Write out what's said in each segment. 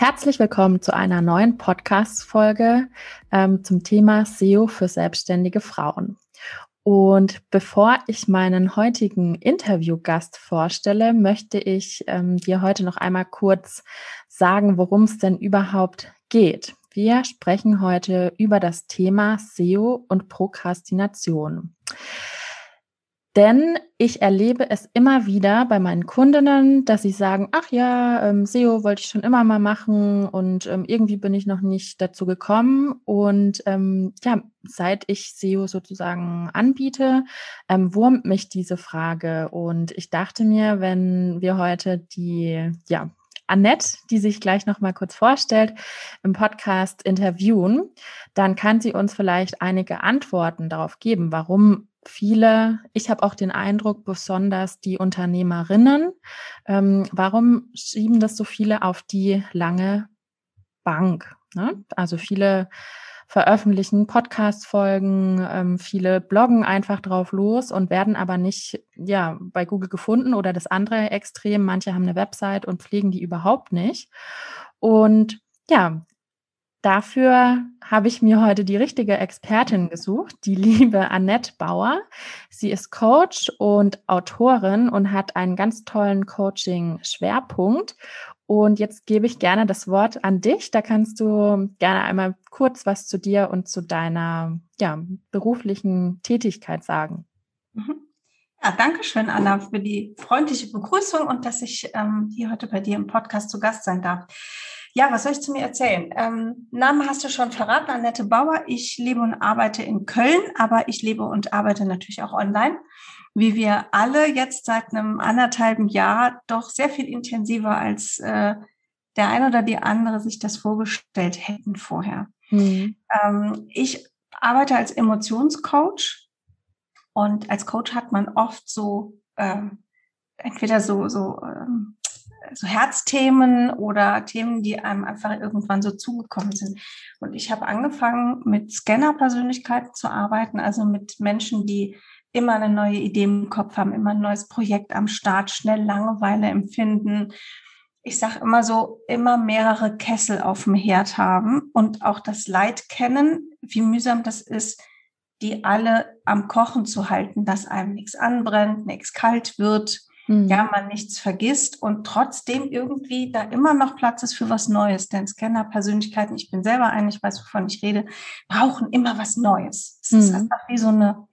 Herzlich willkommen zu einer neuen Podcast-Folge ähm, zum Thema SEO für selbstständige Frauen. Und bevor ich meinen heutigen Interviewgast vorstelle, möchte ich ähm, dir heute noch einmal kurz sagen, worum es denn überhaupt geht. Wir sprechen heute über das Thema SEO und Prokrastination. Denn ich erlebe es immer wieder bei meinen Kundinnen, dass sie sagen, ach ja, ähm, SEO wollte ich schon immer mal machen und ähm, irgendwie bin ich noch nicht dazu gekommen. Und ähm, ja, seit ich SEO sozusagen anbiete, ähm, wurmt mich diese Frage. Und ich dachte mir, wenn wir heute die, ja, Annette, die sich gleich noch mal kurz vorstellt, im Podcast interviewen, dann kann sie uns vielleicht einige Antworten darauf geben, warum viele, ich habe auch den Eindruck, besonders die Unternehmerinnen, ähm, warum schieben das so viele auf die lange Bank? Ne? Also viele veröffentlichen Podcast-Folgen, ähm, viele bloggen einfach drauf los und werden aber nicht ja bei Google gefunden oder das andere Extrem. Manche haben eine Website und pflegen die überhaupt nicht. Und ja, Dafür habe ich mir heute die richtige Expertin gesucht, die liebe Annette Bauer. Sie ist Coach und Autorin und hat einen ganz tollen Coaching-Schwerpunkt. Und jetzt gebe ich gerne das Wort an dich. Da kannst du gerne einmal kurz was zu dir und zu deiner ja, beruflichen Tätigkeit sagen. Mhm. Ja, danke schön, Anna, für die freundliche Begrüßung und dass ich ähm, hier heute bei dir im Podcast zu Gast sein darf. Ja, was soll ich zu mir erzählen? Ähm, Name hast du schon verraten, Annette Bauer. Ich lebe und arbeite in Köln, aber ich lebe und arbeite natürlich auch online. Wie wir alle jetzt seit einem anderthalben Jahr doch sehr viel intensiver als äh, der eine oder die andere sich das vorgestellt hätten vorher. Mhm. Ähm, ich arbeite als Emotionscoach und als Coach hat man oft so ähm, entweder so so ähm, so Herzthemen oder Themen, die einem einfach irgendwann so zugekommen sind. Und ich habe angefangen, mit Scanner-Persönlichkeiten zu arbeiten, also mit Menschen, die immer eine neue Idee im Kopf haben, immer ein neues Projekt am Start, schnell Langeweile empfinden. Ich sage immer so, immer mehrere Kessel auf dem Herd haben und auch das Leid kennen, wie mühsam das ist, die alle am Kochen zu halten, dass einem nichts anbrennt, nichts kalt wird, mhm. ja, man nichts vergisst und trotzdem irgendwie da immer noch Platz ist für was Neues. Denn Scanner-Persönlichkeiten, ich bin selber ein, ich weiß, wovon ich rede, brauchen immer was Neues. Es mhm. ist einfach wie so eine,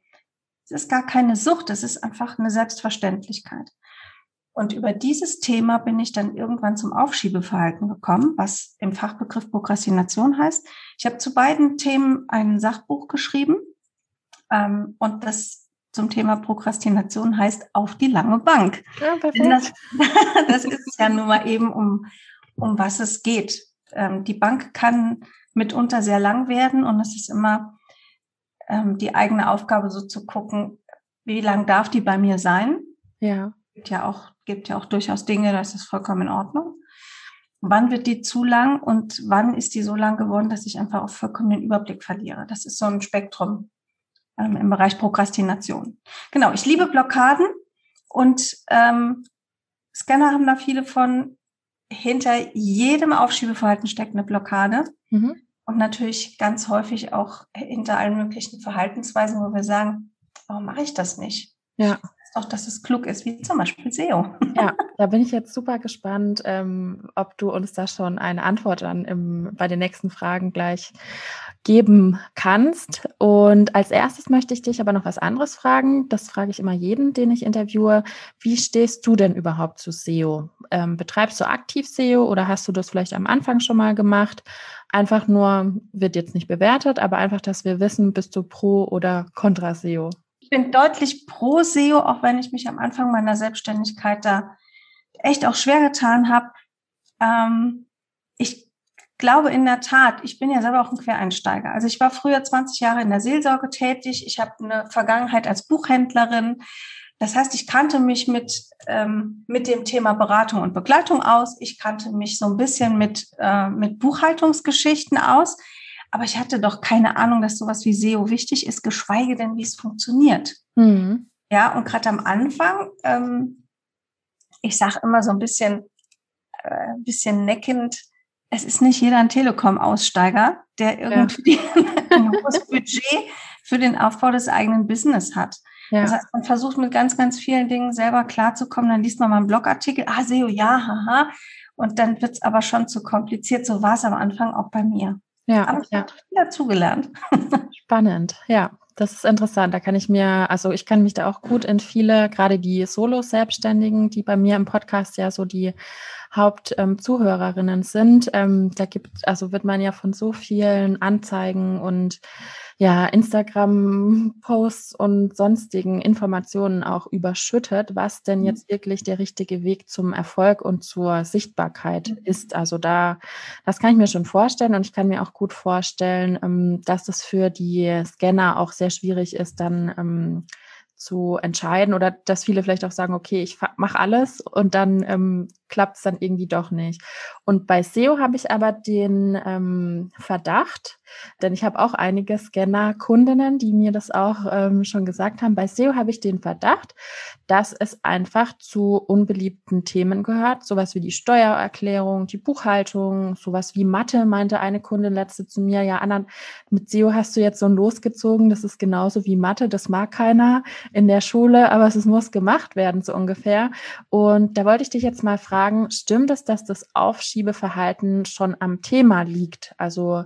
es ist gar keine Sucht, es ist einfach eine Selbstverständlichkeit. Und über dieses Thema bin ich dann irgendwann zum Aufschiebeverhalten gekommen, was im Fachbegriff Prokrastination heißt. Ich habe zu beiden Themen ein Sachbuch geschrieben. Ähm, und das zum Thema Prokrastination heißt auf die lange Bank. Ja, das, das, ist ja nun mal eben um, um was es geht. Ähm, die Bank kann mitunter sehr lang werden und es ist immer ähm, die eigene Aufgabe, so zu gucken, wie lang darf die bei mir sein? Ja. Gibt ja auch, gibt ja auch durchaus Dinge, das ist vollkommen in Ordnung. Wann wird die zu lang und wann ist die so lang geworden, dass ich einfach auch vollkommen den Überblick verliere? Das ist so ein Spektrum, ähm, im Bereich Prokrastination. Genau, ich liebe Blockaden und ähm, Scanner haben da viele von. Hinter jedem Aufschiebeverhalten steckt eine Blockade. Mhm. Und natürlich ganz häufig auch hinter allen möglichen Verhaltensweisen, wo wir sagen, warum mache ich das nicht? Ja doch, dass es klug ist, wie zum Beispiel SEO. Ja, da bin ich jetzt super gespannt, ähm, ob du uns da schon eine Antwort dann im, bei den nächsten Fragen gleich geben kannst. Und als erstes möchte ich dich aber noch was anderes fragen. Das frage ich immer jeden, den ich interviewe. Wie stehst du denn überhaupt zu SEO? Ähm, betreibst du aktiv SEO oder hast du das vielleicht am Anfang schon mal gemacht? Einfach nur, wird jetzt nicht bewertet, aber einfach, dass wir wissen, bist du pro oder contra SEO? Ich bin deutlich pro SEO, auch wenn ich mich am Anfang meiner Selbstständigkeit da echt auch schwer getan habe. Ähm, ich glaube in der Tat, ich bin ja selber auch ein Quereinsteiger. Also ich war früher 20 Jahre in der Seelsorge tätig. Ich habe eine Vergangenheit als Buchhändlerin. Das heißt, ich kannte mich mit, ähm, mit dem Thema Beratung und Begleitung aus. Ich kannte mich so ein bisschen mit, äh, mit Buchhaltungsgeschichten aus. Aber ich hatte doch keine Ahnung, dass sowas wie SEO wichtig ist, geschweige denn, wie es funktioniert. Mhm. Ja, und gerade am Anfang, ähm, ich sage immer so ein bisschen, äh, ein bisschen neckend, es ist nicht jeder ein Telekom-Aussteiger, der irgendwie ja. ein hohes Budget für den Aufbau des eigenen Business hat. Ja. Das heißt, man versucht mit ganz, ganz vielen Dingen selber klarzukommen. Dann liest man mal einen Blogartikel, ah, SEO, ja, haha. Und dann wird's aber schon zu kompliziert. So war es am Anfang auch bei mir. Ja, aber ich ja. habe viel dazugelernt. Spannend, ja. Das ist interessant. Da kann ich mir, also ich kann mich da auch gut in viele, gerade die Solo-Selbstständigen, die bei mir im Podcast ja so die Hauptzuhörerinnen ähm, sind. Ähm, da gibt, also wird man ja von so vielen Anzeigen und ja, Instagram-Posts und sonstigen Informationen auch überschüttet, was denn mhm. jetzt wirklich der richtige Weg zum Erfolg und zur Sichtbarkeit mhm. ist. Also da, das kann ich mir schon vorstellen und ich kann mir auch gut vorstellen, ähm, dass das für die Scanner auch sehr schwierig ist, dann ähm, zu entscheiden oder dass viele vielleicht auch sagen, okay, ich mache alles und dann ähm, klappt es dann irgendwie doch nicht. Und bei SEO habe ich aber den ähm, Verdacht, denn ich habe auch einige Scanner-Kundinnen, die mir das auch ähm, schon gesagt haben. Bei SEO habe ich den Verdacht, dass es einfach zu unbeliebten Themen gehört, sowas wie die Steuererklärung, die Buchhaltung, sowas wie Mathe, meinte eine Kundin letzte zu mir, ja, Anna, mit SEO hast du jetzt so ein losgezogen, das ist genauso wie Mathe, das mag keiner in der Schule, aber es muss gemacht werden, so ungefähr. Und da wollte ich dich jetzt mal fragen, fragen, stimmt es, dass das Aufschiebeverhalten schon am Thema liegt? Also,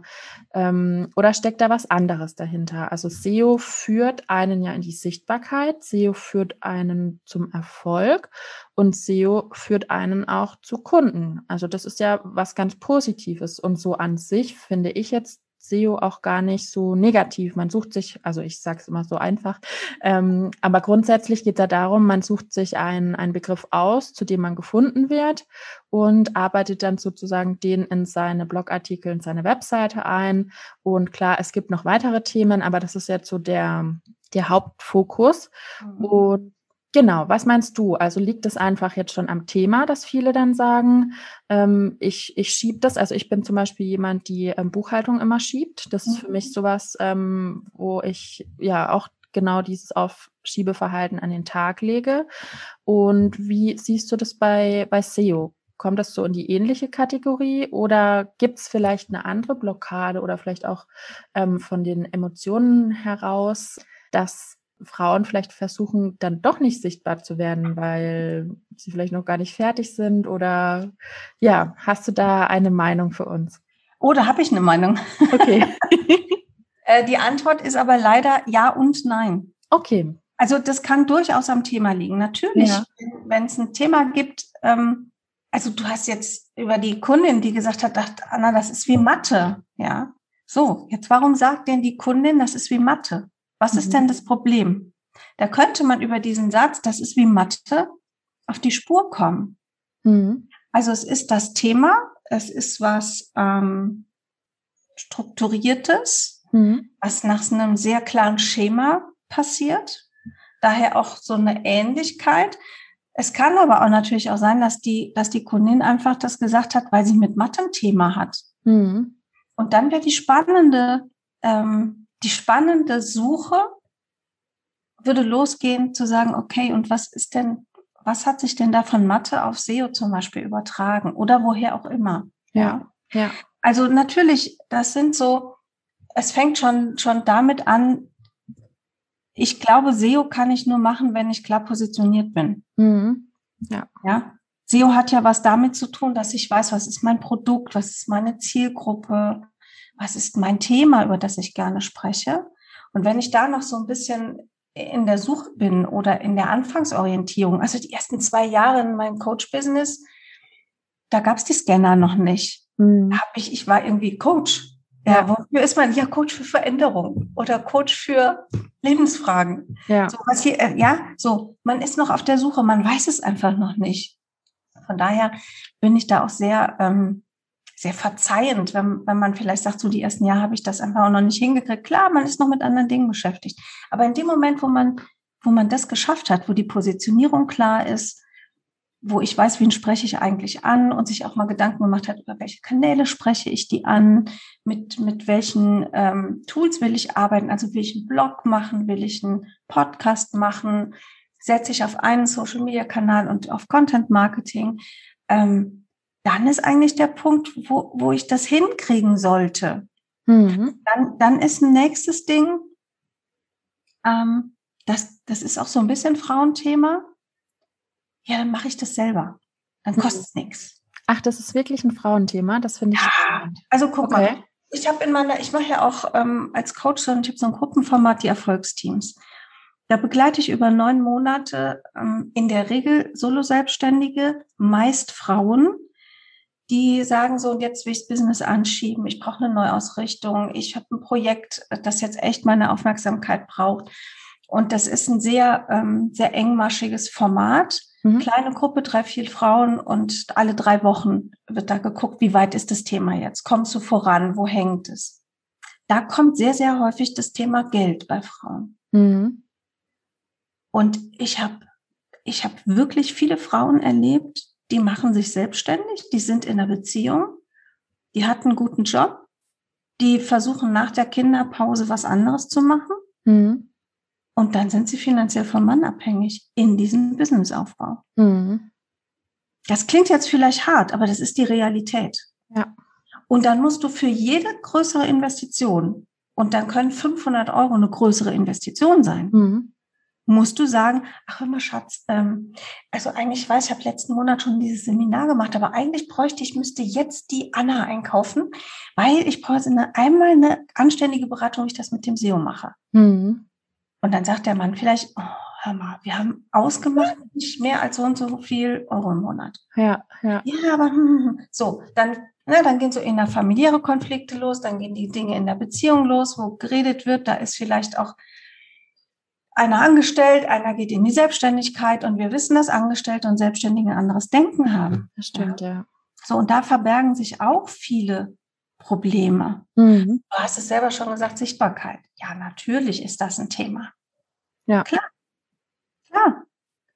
ähm, oder steckt da was anderes dahinter? Also SEO führt einen ja in die Sichtbarkeit, SEO führt einen zum Erfolg und SEO führt einen auch zu Kunden. Also das ist ja was ganz Positives. Und so an sich finde ich jetzt SEO auch gar nicht so negativ. Man sucht sich, also ich sage es immer so einfach, ähm, aber grundsätzlich geht es ja darum, man sucht sich einen, einen Begriff aus, zu dem man gefunden wird und arbeitet dann sozusagen den in seine Blogartikel, in seine Webseite ein. Und klar, es gibt noch weitere Themen, aber das ist jetzt so der, der Hauptfokus. Mhm. Und Genau, was meinst du? Also liegt es einfach jetzt schon am Thema, dass viele dann sagen, ähm, ich, ich schiebe das. Also ich bin zum Beispiel jemand, die ähm, Buchhaltung immer schiebt. Das ist für mich mhm. sowas, ähm, wo ich ja auch genau dieses Aufschiebeverhalten an den Tag lege. Und wie siehst du das bei, bei SEO? Kommt das so in die ähnliche Kategorie oder gibt es vielleicht eine andere Blockade oder vielleicht auch ähm, von den Emotionen heraus, dass Frauen vielleicht versuchen, dann doch nicht sichtbar zu werden, weil sie vielleicht noch gar nicht fertig sind? Oder ja, hast du da eine Meinung für uns? Oh, da habe ich eine Meinung. Okay. Äh, die Antwort ist aber leider ja und nein. Okay. Also das kann durchaus am Thema liegen. Natürlich, ja. wenn es ein Thema gibt, ähm, also du hast jetzt über die Kundin, die gesagt hat, dachte, Anna, das ist wie Mathe, ja. So, jetzt warum sagt denn die Kundin, das ist wie Mathe? Was ist denn mhm. das Problem? Da könnte man über diesen Satz, das ist wie Mathe, auf die Spur kommen. Mhm. Also es ist das Thema, es ist was ähm, Strukturiertes, mhm. was nach einem sehr klaren Schema passiert. Daher auch so eine Ähnlichkeit. Es kann aber auch natürlich auch sein, dass die, dass die Kundin einfach das gesagt hat, weil sie mit Mathe ein Thema hat. Mhm. Und dann wäre die spannende ähm, die spannende Suche würde losgehen zu sagen, okay, und was ist denn, was hat sich denn da von Mathe auf SEO zum Beispiel übertragen oder woher auch immer? Ja, ja. Also natürlich, das sind so, es fängt schon, schon damit an, ich glaube, SEO kann ich nur machen, wenn ich klar positioniert bin. Mhm. Ja. Ja. SEO hat ja was damit zu tun, dass ich weiß, was ist mein Produkt, was ist meine Zielgruppe, was ist mein Thema, über das ich gerne spreche. Und wenn ich da noch so ein bisschen in der Suche bin oder in der Anfangsorientierung, also die ersten zwei Jahre in meinem Coach-Business, da gab es die Scanner noch nicht. Hm. Hab ich, ich war irgendwie Coach. Ja, wofür ist man? Ja, Coach für Veränderung oder Coach für Lebensfragen. Ja. So, was hier, äh, ja, so, man ist noch auf der Suche, man weiß es einfach noch nicht. Von daher bin ich da auch sehr ähm, sehr verzeihend, wenn, wenn man vielleicht sagt, so die ersten Jahre habe ich das einfach auch noch nicht hingekriegt. Klar, man ist noch mit anderen Dingen beschäftigt. Aber in dem Moment, wo man, wo man das geschafft hat, wo die Positionierung klar ist, wo ich weiß, wen spreche ich eigentlich an und sich auch mal Gedanken gemacht hat, über welche Kanäle spreche ich die an, mit, mit welchen ähm, Tools will ich arbeiten, also will ich einen Blog machen, will ich einen Podcast machen, setze ich auf einen Social-Media-Kanal und auf Content-Marketing. Ähm, dann ist eigentlich der Punkt, wo, wo ich das hinkriegen sollte. Mhm. Dann, dann ist ein nächstes Ding, ähm, das, das ist auch so ein bisschen Frauenthema. Ja, dann mache ich das selber. Dann kostet es mhm. nichts. Ach, das ist wirklich ein Frauenthema. Das finde ich. Ja, spannend. also guck okay. mal. Ich habe in meiner, ich mache ja auch ähm, als Coach so, ich habe so ein Gruppenformat, die Erfolgsteams. Da begleite ich über neun Monate ähm, in der Regel Solo-Selbstständige, meist Frauen, die sagen so, jetzt will ich das Business anschieben, ich brauche eine Neuausrichtung, ich habe ein Projekt, das jetzt echt meine Aufmerksamkeit braucht. Und das ist ein sehr, ähm, sehr engmaschiges Format. Mhm. Kleine Gruppe, drei, vier Frauen und alle drei Wochen wird da geguckt, wie weit ist das Thema jetzt? Kommst du voran? Wo hängt es? Da kommt sehr, sehr häufig das Thema Geld bei Frauen. Mhm. Und ich habe ich hab wirklich viele Frauen erlebt, die machen sich selbstständig, die sind in einer Beziehung, die hatten einen guten Job, die versuchen nach der Kinderpause was anderes zu machen. Mhm. Und dann sind sie finanziell vom Mann abhängig in diesem Businessaufbau. Mhm. Das klingt jetzt vielleicht hart, aber das ist die Realität. Ja. Und dann musst du für jede größere Investition, und dann können 500 Euro eine größere Investition sein, mhm musst du sagen, ach hör mal Schatz, ähm, also eigentlich weiß ich, habe letzten Monat schon dieses Seminar gemacht, aber eigentlich bräuchte ich, müsste jetzt die Anna einkaufen, weil ich brauche eine, einmal eine anständige Beratung, wie ich das mit dem SEO mache. Mhm. Und dann sagt der Mann vielleicht, oh, hör mal, wir haben ausgemacht, nicht mehr als so und so viel Euro im Monat. Ja, ja. Ja, aber hm, hm, hm. so, dann, na, dann gehen so in der familiäre Konflikte los, dann gehen die Dinge in der Beziehung los, wo geredet wird, da ist vielleicht auch einer angestellt, einer geht in die Selbstständigkeit und wir wissen, dass Angestellte und Selbstständige ein anderes Denken haben. Das stimmt, ja. ja. So, und da verbergen sich auch viele Probleme. Mhm. Du hast es selber schon gesagt, Sichtbarkeit. Ja, natürlich ist das ein Thema. Ja. Klar. Klar.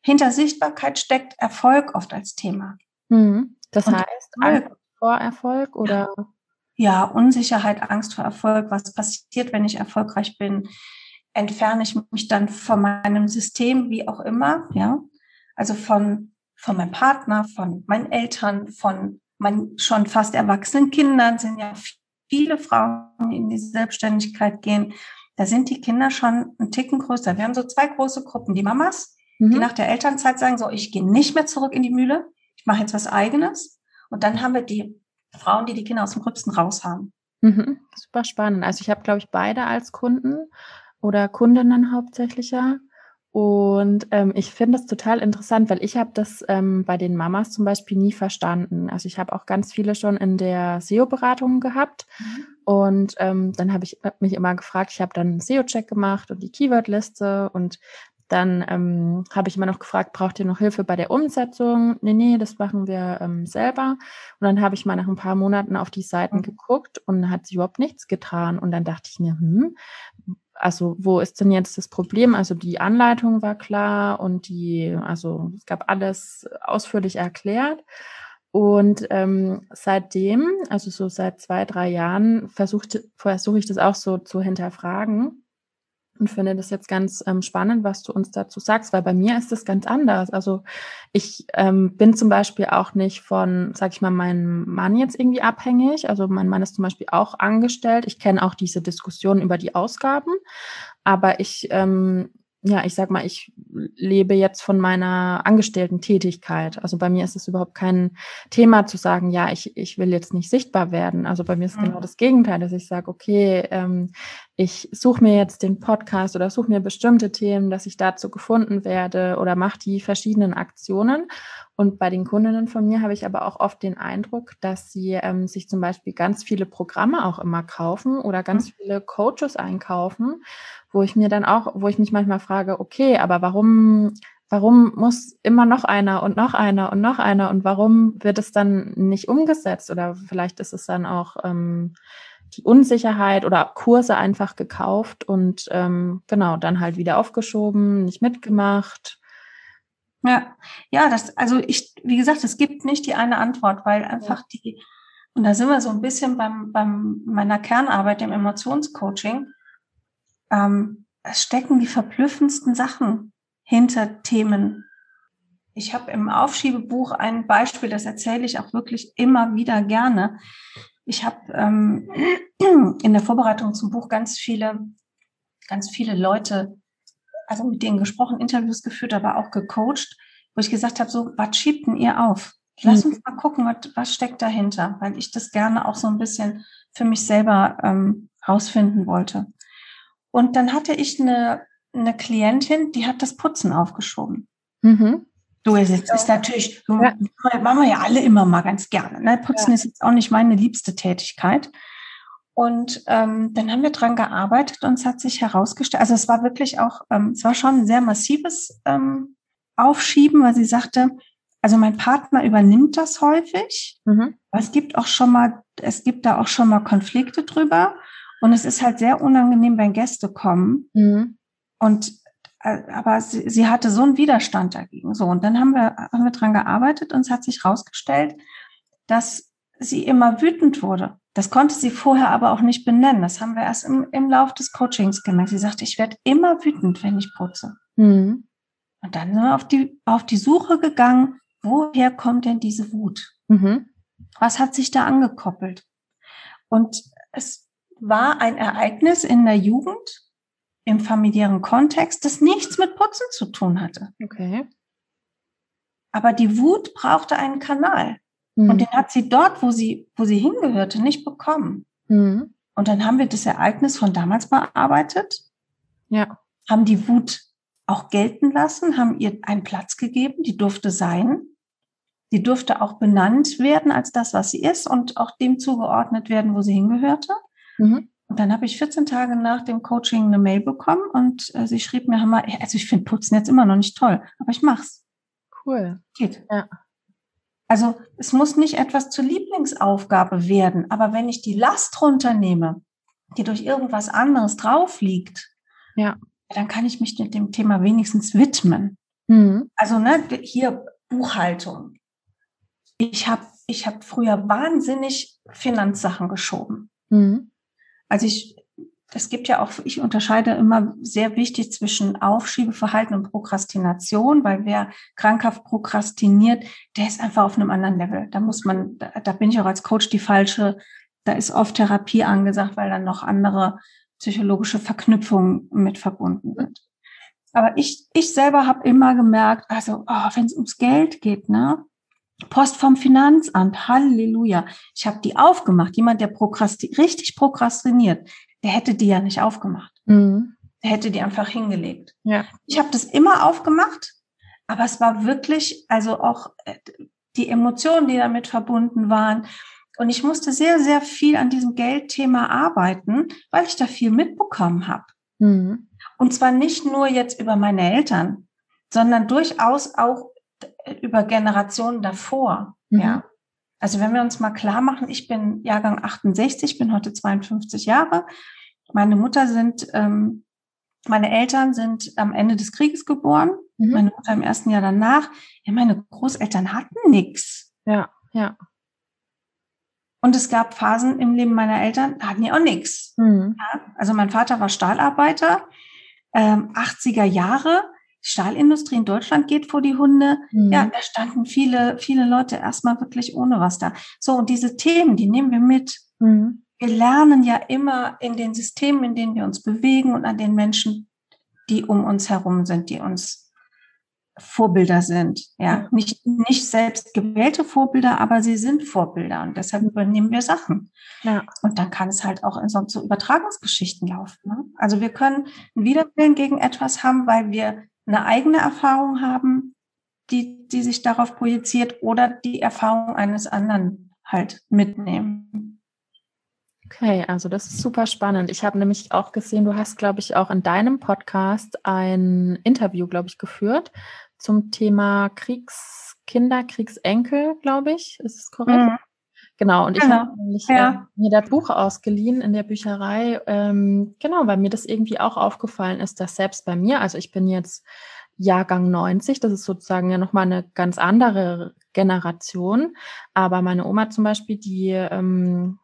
Hinter Sichtbarkeit steckt Erfolg oft als Thema. Mhm. Das und heißt, Angst vor Erfolg oder? Ja. ja, Unsicherheit, Angst vor Erfolg. Was passiert, wenn ich erfolgreich bin? Entferne ich mich dann von meinem System, wie auch immer, ja. Also von, von meinem Partner, von meinen Eltern, von meinen schon fast erwachsenen Kindern sind ja viele Frauen, die in die Selbstständigkeit gehen. Da sind die Kinder schon ein Ticken größer. Wir haben so zwei große Gruppen. Die Mamas, mhm. die nach der Elternzeit sagen, so, ich gehe nicht mehr zurück in die Mühle. Ich mache jetzt was eigenes. Und dann haben wir die Frauen, die die Kinder aus dem Gröbsten raus haben. Mhm. Super spannend. Also ich habe, glaube ich, beide als Kunden oder Kundinnen hauptsächlich ja. Und ähm, ich finde es total interessant, weil ich habe das ähm, bei den Mamas zum Beispiel nie verstanden. Also ich habe auch ganz viele schon in der SEO-Beratung gehabt. Mhm. Und ähm, dann habe ich mich immer gefragt, ich habe dann einen SEO-Check gemacht und die Keyword-Liste und dann ähm, habe ich immer noch gefragt, braucht ihr noch Hilfe bei der Umsetzung? Nee, nee, das machen wir ähm, selber. Und dann habe ich mal nach ein paar Monaten auf die Seiten mhm. geguckt und hat sich überhaupt nichts getan. Und dann dachte ich mir, hm, also wo ist denn jetzt das Problem? Also die Anleitung war klar und die, also es gab alles ausführlich erklärt. Und ähm, seitdem, also so seit zwei, drei Jahren, versuche versuch ich das auch so zu hinterfragen und finde das jetzt ganz ähm, spannend, was du uns dazu sagst, weil bei mir ist das ganz anders. Also ich ähm, bin zum Beispiel auch nicht von, sag ich mal, meinem Mann jetzt irgendwie abhängig. Also mein Mann ist zum Beispiel auch angestellt. Ich kenne auch diese Diskussion über die Ausgaben, aber ich ähm, ja, ich sag mal, ich lebe jetzt von meiner Angestellten-Tätigkeit. Also bei mir ist es überhaupt kein Thema zu sagen, ja, ich, ich will jetzt nicht sichtbar werden. Also bei mir ist mhm. genau das Gegenteil, dass ich sage, okay, ähm, ich suche mir jetzt den Podcast oder suche mir bestimmte Themen, dass ich dazu gefunden werde oder mache die verschiedenen Aktionen. Und bei den Kundinnen von mir habe ich aber auch oft den Eindruck, dass sie ähm, sich zum Beispiel ganz viele Programme auch immer kaufen oder ganz mhm. viele Coaches einkaufen wo ich mir dann auch, wo ich mich manchmal frage, okay, aber warum, warum muss immer noch einer und noch einer und noch einer und warum wird es dann nicht umgesetzt? Oder vielleicht ist es dann auch ähm, die Unsicherheit oder Kurse einfach gekauft und ähm, genau, dann halt wieder aufgeschoben, nicht mitgemacht. Ja, ja, das, also ich, wie gesagt, es gibt nicht die eine Antwort, weil einfach ja. die, und da sind wir so ein bisschen beim, beim meiner Kernarbeit im Emotionscoaching, ähm, es stecken die verblüffendsten Sachen hinter Themen. Ich habe im Aufschiebebuch ein Beispiel, das erzähle ich auch wirklich immer wieder gerne. Ich habe ähm, in der Vorbereitung zum Buch ganz viele, ganz viele Leute, also mit denen gesprochen, Interviews geführt, aber auch gecoacht, wo ich gesagt habe, so, was schiebt denn ihr auf? Lass mhm. uns mal gucken, was, was steckt dahinter, weil ich das gerne auch so ein bisschen für mich selber ähm, rausfinden wollte. Und dann hatte ich eine, eine Klientin, die hat das Putzen aufgeschoben. Mhm. Du, es ist, ist natürlich, ja. machen wir ja alle immer mal ganz gerne. Ne? Putzen ja. ist jetzt auch nicht meine liebste Tätigkeit. Und ähm, dann haben wir dran gearbeitet und es hat sich herausgestellt, also es war wirklich auch, ähm, es war schon ein sehr massives ähm, Aufschieben, weil sie sagte, also mein Partner übernimmt das häufig, mhm. aber es gibt auch schon mal, es gibt da auch schon mal Konflikte drüber und es ist halt sehr unangenehm, wenn Gäste kommen. Mhm. Und äh, aber sie, sie hatte so einen Widerstand dagegen. So, und dann haben wir, haben wir dran gearbeitet und es hat sich herausgestellt, dass sie immer wütend wurde. Das konnte sie vorher aber auch nicht benennen. Das haben wir erst im, im Lauf des Coachings gemerkt. Sie sagte, ich werde immer wütend, wenn ich putze. Mhm. Und dann sind wir auf die, auf die Suche gegangen, woher kommt denn diese Wut? Mhm. Was hat sich da angekoppelt? Und es war ein Ereignis in der Jugend, im familiären Kontext, das nichts mit Putzen zu tun hatte. Okay. Aber die Wut brauchte einen Kanal. Mhm. Und den hat sie dort, wo sie, wo sie hingehörte, nicht bekommen. Mhm. Und dann haben wir das Ereignis von damals bearbeitet. Ja. Haben die Wut auch gelten lassen, haben ihr einen Platz gegeben, die durfte sein. Die durfte auch benannt werden als das, was sie ist und auch dem zugeordnet werden, wo sie hingehörte. Mhm. Und dann habe ich 14 Tage nach dem Coaching eine Mail bekommen und äh, sie schrieb mir, mal, also ich finde Putzen jetzt immer noch nicht toll, aber ich mach's. Cool. Geht. Ja. Also es muss nicht etwas zur Lieblingsaufgabe werden, aber wenn ich die Last runternehme, die durch irgendwas anderes drauf liegt, ja. dann kann ich mich mit dem Thema wenigstens widmen. Mhm. Also ne, hier Buchhaltung. Ich habe ich hab früher wahnsinnig Finanzsachen geschoben. Mhm. Also ich, es gibt ja auch, ich unterscheide immer sehr wichtig zwischen Aufschiebeverhalten und Prokrastination, weil wer krankhaft prokrastiniert, der ist einfach auf einem anderen Level. Da muss man, da, da bin ich auch als Coach die falsche, da ist oft Therapie angesagt, weil dann noch andere psychologische Verknüpfungen mit verbunden sind. Aber ich, ich selber habe immer gemerkt, also oh, wenn es ums Geld geht, ne, Post vom Finanzamt, Halleluja. Ich habe die aufgemacht. Jemand, der prokrasti richtig prokrastiniert, der hätte die ja nicht aufgemacht. Mhm. Der hätte die einfach hingelegt. Ja. Ich habe das immer aufgemacht, aber es war wirklich, also auch äh, die Emotionen, die damit verbunden waren. Und ich musste sehr, sehr viel an diesem Geldthema arbeiten, weil ich da viel mitbekommen habe. Mhm. Und zwar nicht nur jetzt über meine Eltern, sondern durchaus auch über Generationen davor. Mhm. Ja. Also wenn wir uns mal klar machen, ich bin Jahrgang 68, bin heute 52 Jahre. Meine Mutter sind, ähm, meine Eltern sind am Ende des Krieges geboren. Mhm. Meine Mutter im ersten Jahr danach. Ja, meine Großeltern hatten nichts. Ja, ja. Und es gab Phasen im Leben meiner Eltern, da hatten die auch nichts. Mhm. Ja, also mein Vater war Stahlarbeiter, ähm, 80er Jahre. Stahlindustrie in Deutschland geht vor die Hunde. Mhm. Ja, da standen viele, viele Leute erstmal wirklich ohne was da. So, und diese Themen, die nehmen wir mit. Mhm. Wir lernen ja immer in den Systemen, in denen wir uns bewegen und an den Menschen, die um uns herum sind, die uns Vorbilder sind. Ja, nicht, nicht selbst gewählte Vorbilder, aber sie sind Vorbilder und deshalb übernehmen wir Sachen. Ja. Und dann kann es halt auch in so, so Übertragungsgeschichten laufen. Ne? Also wir können einen Widerwillen gegen etwas haben, weil wir eine eigene Erfahrung haben, die, die sich darauf projiziert oder die Erfahrung eines anderen halt mitnehmen. Okay, also das ist super spannend. Ich habe nämlich auch gesehen, du hast, glaube ich, auch in deinem Podcast ein Interview, glaube ich, geführt zum Thema Kriegskinder, Kriegsenkel, glaube ich. Ist es korrekt? Mhm. Genau, und ich genau. habe nämlich ja. äh, mir das Buch ausgeliehen in der Bücherei, ähm, genau, weil mir das irgendwie auch aufgefallen ist, dass selbst bei mir, also ich bin jetzt Jahrgang 90, das ist sozusagen ja nochmal eine ganz andere Generation, aber meine Oma zum Beispiel, die ähm,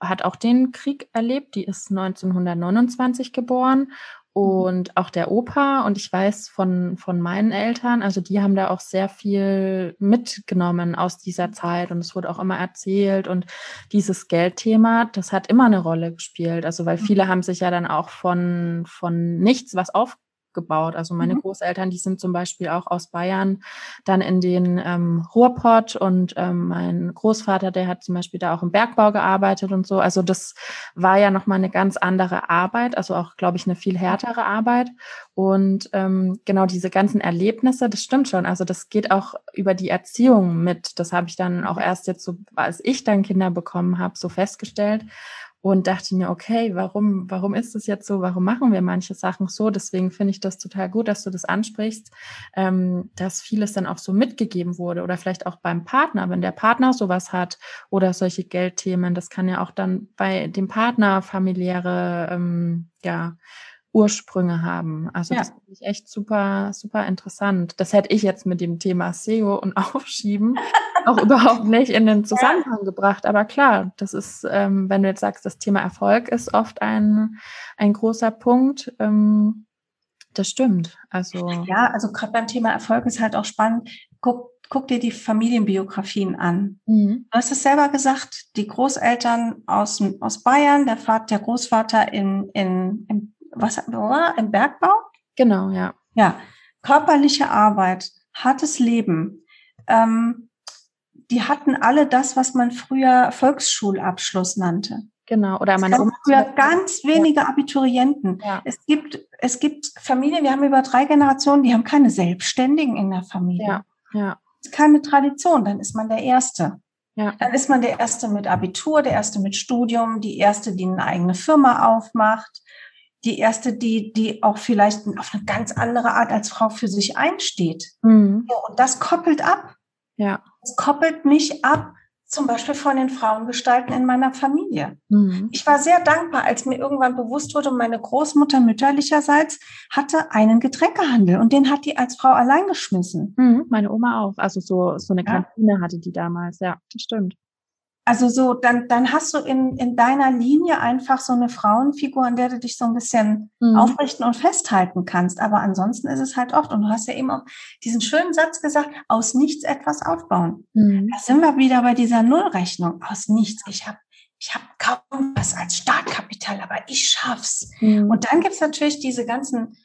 hat auch den Krieg erlebt, die ist 1929 geboren. Und auch der Opa. Und ich weiß von, von meinen Eltern, also die haben da auch sehr viel mitgenommen aus dieser mhm. Zeit und es wurde auch immer erzählt. Und dieses Geldthema, das hat immer eine Rolle gespielt. Also weil viele mhm. haben sich ja dann auch von, von nichts was auf gebaut. Also meine mhm. Großeltern, die sind zum Beispiel auch aus Bayern dann in den ähm, Ruhrpott und ähm, mein Großvater, der hat zum Beispiel da auch im Bergbau gearbeitet und so. Also das war ja nochmal eine ganz andere Arbeit, also auch, glaube ich, eine viel härtere Arbeit. Und ähm, genau diese ganzen Erlebnisse, das stimmt schon. Also das geht auch über die Erziehung mit. Das habe ich dann auch erst jetzt so, als ich dann Kinder bekommen habe, so festgestellt und dachte mir, okay, warum, warum ist das jetzt so? Warum machen wir manche Sachen so? Deswegen finde ich das total gut, dass du das ansprichst, ähm, dass vieles dann auch so mitgegeben wurde oder vielleicht auch beim Partner, wenn der Partner sowas hat oder solche Geldthemen, das kann ja auch dann bei dem Partner familiäre, ähm, ja, Ursprünge haben. Also ja. das finde ich echt super, super interessant. Das hätte ich jetzt mit dem Thema SEO und Aufschieben auch überhaupt nicht in den Zusammenhang gebracht. Aber klar, das ist, ähm, wenn du jetzt sagst, das Thema Erfolg ist oft ein, ein großer Punkt. Ähm, das stimmt. Also ja, also gerade beim Thema Erfolg ist halt auch spannend. Guck, guck dir die Familienbiografien an. Mhm. Du hast es selber gesagt, die Großeltern aus, aus Bayern, der Vater, der Großvater in, in, in was war im Bergbau? Genau, ja. Ja, körperliche Arbeit, hartes Leben. Ähm, die hatten alle das, was man früher Volksschulabschluss nannte. Genau, oder meine Oma. Früher ganz wenige Abiturienten. Ja. Es gibt, es gibt Familien, wir haben über drei Generationen, die haben keine Selbstständigen in der Familie. Ja, ja. Das ist keine Tradition, dann ist man der Erste. Ja. Dann ist man der Erste mit Abitur, der Erste mit Studium, die Erste, die eine eigene Firma aufmacht die erste, die, die auch vielleicht auf eine ganz andere Art als Frau für sich einsteht. Mhm. und das koppelt ab. Ja. Das koppelt mich ab, zum Beispiel von den Frauengestalten in meiner Familie. Mhm. Ich war sehr dankbar, als mir irgendwann bewusst wurde, meine Großmutter mütterlicherseits hatte einen Getränkehandel und den hat die als Frau allein geschmissen. Mhm. Meine Oma auch. Also so, so eine Kantine ja. hatte die damals. Ja, das stimmt. Also so, dann, dann hast du in, in deiner Linie einfach so eine Frauenfigur, an der du dich so ein bisschen mhm. aufrichten und festhalten kannst. Aber ansonsten ist es halt oft, und du hast ja eben auch diesen schönen Satz gesagt, aus nichts etwas aufbauen. Mhm. Da sind wir wieder bei dieser Nullrechnung. Aus nichts. Ich habe ich hab kaum was als Startkapital, aber ich schaff's. Mhm. Und dann gibt's natürlich diese ganzen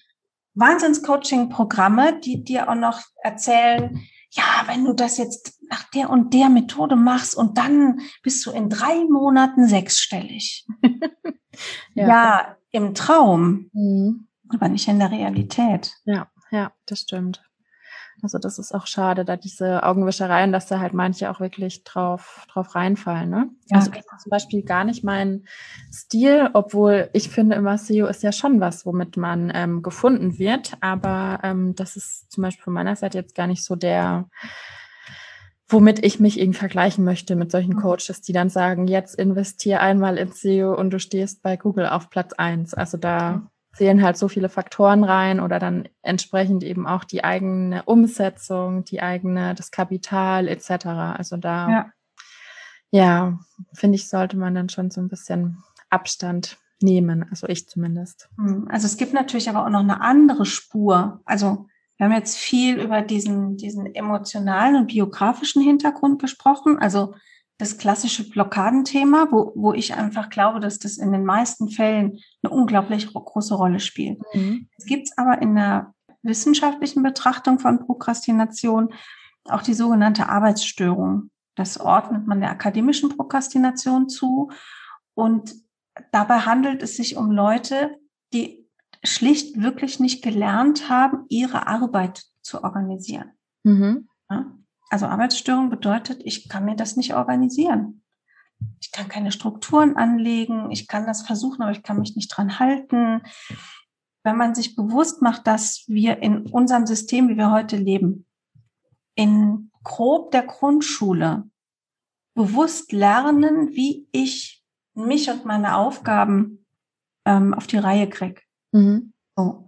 Wahnsinns-Coaching-Programme, die dir auch noch erzählen, ja, wenn du das jetzt nach der und der Methode machst und dann bist du in drei Monaten sechsstellig. ja. ja. im Traum, mhm. aber nicht in der Realität. Ja, ja, das stimmt. Also das ist auch schade, da diese Augenwischereien, dass da halt manche auch wirklich drauf, drauf reinfallen. Ne? Ja. Also das ist zum Beispiel gar nicht mein Stil, obwohl ich finde immer SEO ist ja schon was, womit man ähm, gefunden wird. Aber ähm, das ist zum Beispiel von meiner Seite jetzt gar nicht so der, womit ich mich irgendwie vergleichen möchte mit solchen mhm. Coaches, die dann sagen, jetzt investier einmal in SEO und du stehst bei Google auf Platz eins. Also da zählen halt so viele Faktoren rein oder dann entsprechend eben auch die eigene Umsetzung, die eigene, das Kapital etc. Also da, ja, ja finde ich, sollte man dann schon so ein bisschen Abstand nehmen, also ich zumindest. Hm, also es gibt natürlich aber auch noch eine andere Spur. Also wir haben jetzt viel über diesen, diesen emotionalen und biografischen Hintergrund gesprochen. Also das klassische Blockadenthema, wo, wo ich einfach glaube, dass das in den meisten Fällen eine unglaublich große Rolle spielt. Mhm. Es gibt aber in der wissenschaftlichen Betrachtung von Prokrastination auch die sogenannte Arbeitsstörung. Das ordnet man der akademischen Prokrastination zu. Und dabei handelt es sich um Leute, die schlicht wirklich nicht gelernt haben, ihre Arbeit zu organisieren. Mhm. Ja? Also Arbeitsstörung bedeutet, ich kann mir das nicht organisieren. Ich kann keine Strukturen anlegen, ich kann das versuchen, aber ich kann mich nicht dran halten. wenn man sich bewusst macht, dass wir in unserem System, wie wir heute leben, in grob der Grundschule bewusst lernen, wie ich mich und meine Aufgaben ähm, auf die Reihe kriege. Mhm. So.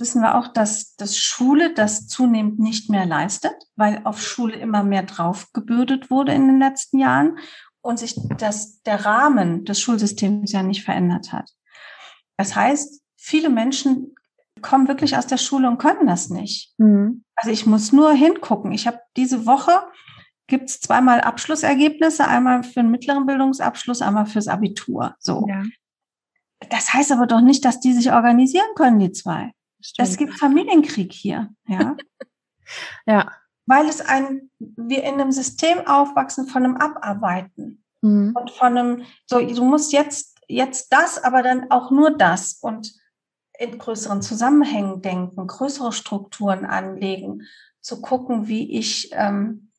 Wissen wir auch, dass das Schule das zunehmend nicht mehr leistet, weil auf Schule immer mehr draufgebürdet wurde in den letzten Jahren und sich das, der Rahmen des Schulsystems ja nicht verändert hat. Das heißt, viele Menschen kommen wirklich aus der Schule und können das nicht. Mhm. Also ich muss nur hingucken. Ich habe diese Woche gibt es zweimal Abschlussergebnisse, einmal für den mittleren Bildungsabschluss, einmal fürs Abitur. So. Ja. Das heißt aber doch nicht, dass die sich organisieren können, die zwei. Es gibt Familienkrieg hier, ja. ja. Weil es ein, wir in einem System aufwachsen von einem Abarbeiten mhm. und von einem, so, du musst jetzt, jetzt das, aber dann auch nur das und in größeren Zusammenhängen denken, größere Strukturen anlegen, zu gucken, wie ich, ähm,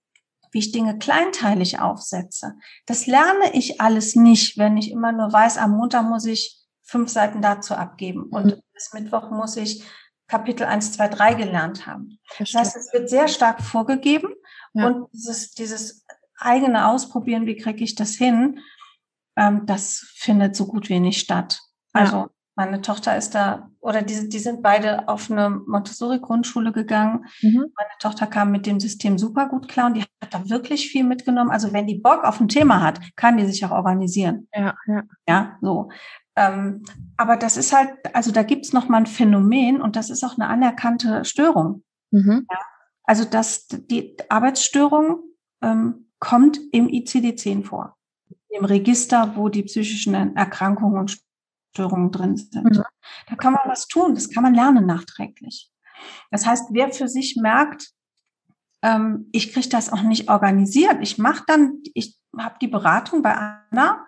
wie ich Dinge kleinteilig aufsetze. Das lerne ich alles nicht, wenn ich immer nur weiß, am Montag muss ich fünf Seiten dazu abgeben und mhm. bis Mittwoch muss ich Kapitel 1, 2, 3 gelernt haben. Das heißt, es wird sehr stark vorgegeben ja. und dieses, dieses eigene Ausprobieren, wie kriege ich das hin, ähm, das findet so gut wie nicht statt. Also ja. Meine Tochter ist da, oder die, die sind beide auf eine Montessori-Grundschule gegangen. Mhm. Meine Tochter kam mit dem System super gut klar und die hat da wirklich viel mitgenommen. Also wenn die Bock auf ein Thema hat, kann die sich auch organisieren. Ja, ja. Ja, so. Ähm, aber das ist halt, also da gibt's noch mal ein Phänomen und das ist auch eine anerkannte Störung. Mhm. Ja? Also dass die Arbeitsstörung ähm, kommt im ICD-10 vor. Im Register, wo die psychischen Erkrankungen und Störungen drin sind. Mhm. Da kann man was tun, das kann man lernen nachträglich. Das heißt, wer für sich merkt, ähm, ich kriege das auch nicht organisiert, ich mache dann, ich habe die Beratung bei Anna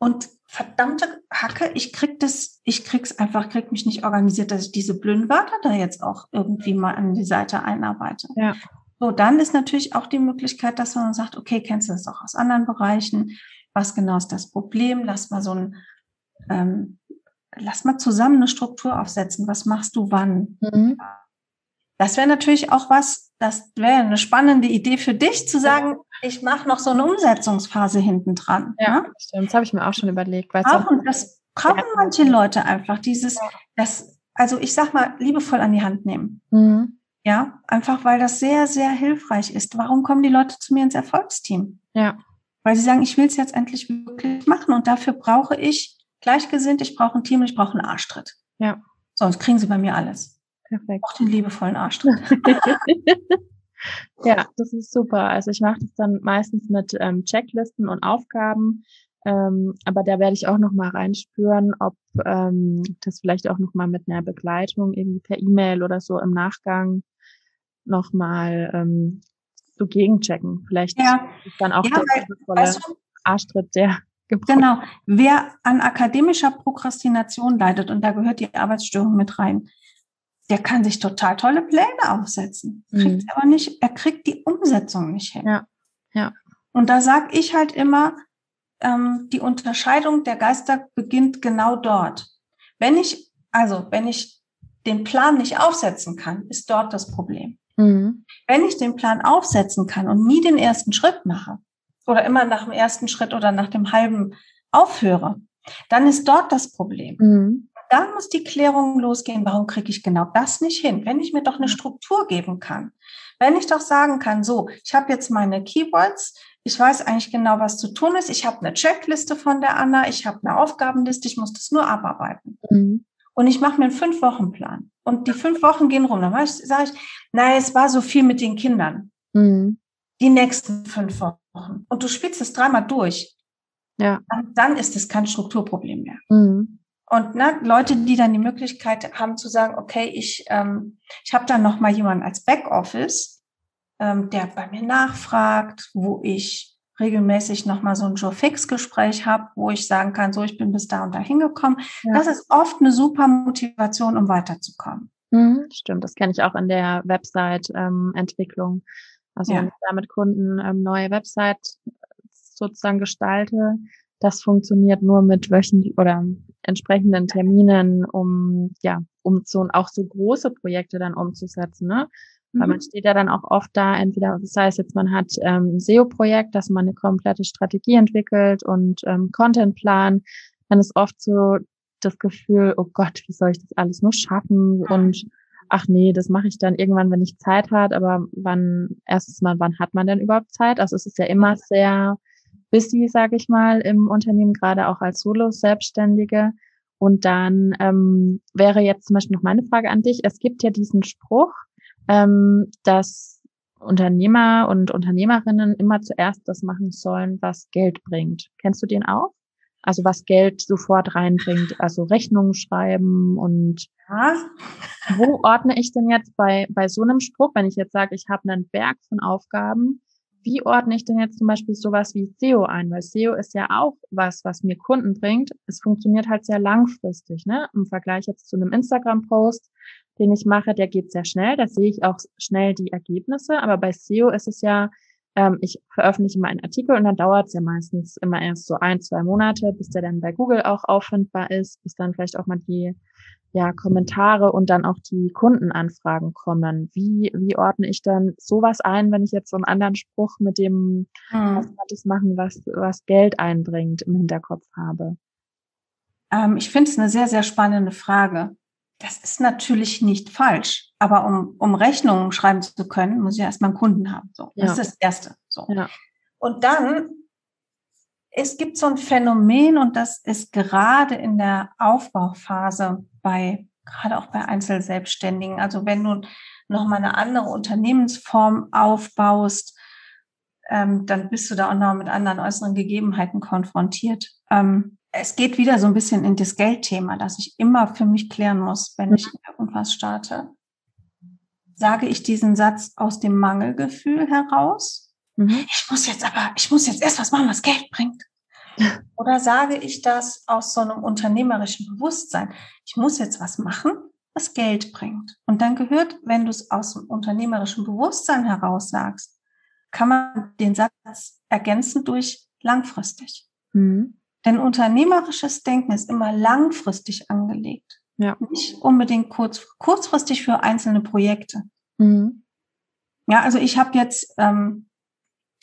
und verdammte Hacke, ich krieg das, ich krieg's einfach, krieg mich nicht organisiert, dass ich diese blöden Wörter da jetzt auch irgendwie mal an die Seite einarbeite. Ja. So, dann ist natürlich auch die Möglichkeit, dass man sagt, okay, kennst du das auch aus anderen Bereichen? Was genau ist das Problem? Lass mal so ein ähm, lass mal zusammen eine Struktur aufsetzen. Was machst du wann? Mhm. Das wäre natürlich auch was, das wäre eine spannende Idee für dich zu sagen, ich mache noch so eine Umsetzungsphase hinten dran. Ja, ne? stimmt. Das habe ich mir auch schon überlegt. Weil auch, und das brauchen ja. manche Leute einfach, dieses, das, also ich sag mal, liebevoll an die Hand nehmen. Mhm. Ja, einfach weil das sehr, sehr hilfreich ist. Warum kommen die Leute zu mir ins Erfolgsteam? Ja. Weil sie sagen, ich will es jetzt endlich wirklich machen und dafür brauche ich gleichgesinnt, ich brauche ein Team und ich brauche einen Arschtritt. Ja. Sonst kriegen sie bei mir alles. Perfekt. Auch den liebevollen Arschtritt. ja, das ist super. Also ich mache das dann meistens mit ähm, Checklisten und Aufgaben. Ähm, aber da werde ich auch noch mal reinspüren, ob ähm, das vielleicht auch noch mal mit einer Begleitung irgendwie per E-Mail oder so im Nachgang noch mal ähm, so gegenchecken. Vielleicht ja. ist dann auch ja, der weil, weißt du, Arschtritt, der Gebrauch. Genau. Wer an akademischer Prokrastination leidet, und da gehört die Arbeitsstörung mit rein, der kann sich total tolle Pläne aufsetzen. Kriegt mhm. aber nicht, er kriegt die Umsetzung nicht hin. Ja. Ja. Und da sage ich halt immer, ähm, die Unterscheidung der Geister beginnt genau dort. Wenn ich, also wenn ich den Plan nicht aufsetzen kann, ist dort das Problem. Mhm. Wenn ich den Plan aufsetzen kann und nie den ersten Schritt mache, oder immer nach dem ersten Schritt oder nach dem halben aufhöre, dann ist dort das Problem. Mhm. Dann muss die Klärung losgehen, warum kriege ich genau das nicht hin? Wenn ich mir doch eine Struktur geben kann, wenn ich doch sagen kann, so, ich habe jetzt meine Keywords, ich weiß eigentlich genau, was zu tun ist, ich habe eine Checkliste von der Anna, ich habe eine Aufgabenliste, ich muss das nur abarbeiten. Mhm. Und ich mache mir einen Fünf-Wochen-Plan. Und die fünf Wochen gehen rum. Dann sage ich, naja, es war so viel mit den Kindern. Mhm. Die nächsten fünf Wochen und du spielst es dreimal durch, ja. dann, dann ist es kein Strukturproblem mehr. Mhm. Und ne, Leute, die dann die Möglichkeit haben zu sagen, okay, ich, ähm, ich habe dann noch mal jemanden als Backoffice, ähm, der bei mir nachfragt, wo ich regelmäßig noch mal so ein Joe Fix Gespräch habe, wo ich sagen kann, so ich bin bis da und da hingekommen. Ja. Das ist oft eine super Motivation, um weiterzukommen. Mhm, stimmt, das kenne ich auch in der Website-Entwicklung. Ähm, also ja. wenn ich da mit Kunden ähm, neue Website sozusagen gestalte, das funktioniert nur mit wöchentlich oder entsprechenden Terminen, um ja umzusetzen, auch so große Projekte dann umzusetzen, ne? Weil man mhm. steht ja dann auch oft da, entweder, das heißt jetzt, man hat ähm, ein SEO-Projekt, dass man eine komplette Strategie entwickelt und ähm, Contentplan, dann ist oft so das Gefühl, oh Gott, wie soll ich das alles nur schaffen? Und ach nee, das mache ich dann irgendwann, wenn ich Zeit hat. Aber wann, erstens mal, wann hat man denn überhaupt Zeit? Also es ist ja immer sehr busy, sage ich mal, im Unternehmen, gerade auch als Solo-Selbstständige. Und dann ähm, wäre jetzt zum Beispiel noch meine Frage an dich. Es gibt ja diesen Spruch, ähm, dass Unternehmer und Unternehmerinnen immer zuerst das machen sollen, was Geld bringt. Kennst du den auch? Also was Geld sofort reinbringt, also Rechnungen schreiben und ja. wo ordne ich denn jetzt bei, bei so einem Spruch, wenn ich jetzt sage, ich habe einen Berg von Aufgaben, wie ordne ich denn jetzt zum Beispiel sowas wie SEO ein? Weil SEO ist ja auch was, was mir Kunden bringt. Es funktioniert halt sehr langfristig, ne? Im Vergleich jetzt zu einem Instagram-Post, den ich mache, der geht sehr schnell. Da sehe ich auch schnell die Ergebnisse. Aber bei SEO ist es ja, ähm, ich veröffentliche mal einen Artikel und dann dauert es ja meistens immer erst so ein, zwei Monate, bis der dann bei Google auch auffindbar ist, bis dann vielleicht auch mal die ja, Kommentare und dann auch die Kundenanfragen kommen. Wie, wie ordne ich dann sowas ein, wenn ich jetzt so einen anderen Spruch mit dem, hm. was das machen, was, was Geld einbringt, im Hinterkopf habe? Ähm, ich finde es eine sehr, sehr spannende Frage. Das ist natürlich nicht falsch, aber um, um Rechnungen schreiben zu können, muss ich erstmal einen Kunden haben. So, das ja. ist das Erste. So. Ja. Und dann, es gibt so ein Phänomen und das ist gerade in der Aufbauphase bei, gerade auch bei Einzelselbstständigen. Also wenn du nochmal eine andere Unternehmensform aufbaust, ähm, dann bist du da auch noch mit anderen äußeren Gegebenheiten konfrontiert. Ähm, es geht wieder so ein bisschen in das Geldthema, das ich immer für mich klären muss, wenn ich irgendwas starte. Sage ich diesen Satz aus dem Mangelgefühl heraus? Mhm. Ich muss jetzt aber, ich muss jetzt erst was machen, was Geld bringt. Oder sage ich das aus so einem unternehmerischen Bewusstsein? Ich muss jetzt was machen, was Geld bringt. Und dann gehört, wenn du es aus dem unternehmerischen Bewusstsein heraus sagst, kann man den Satz ergänzen durch langfristig. Mhm. Denn unternehmerisches Denken ist immer langfristig angelegt. Ja. Nicht unbedingt kurz, kurzfristig für einzelne Projekte. Mhm. Ja, also ich habe jetzt, ähm,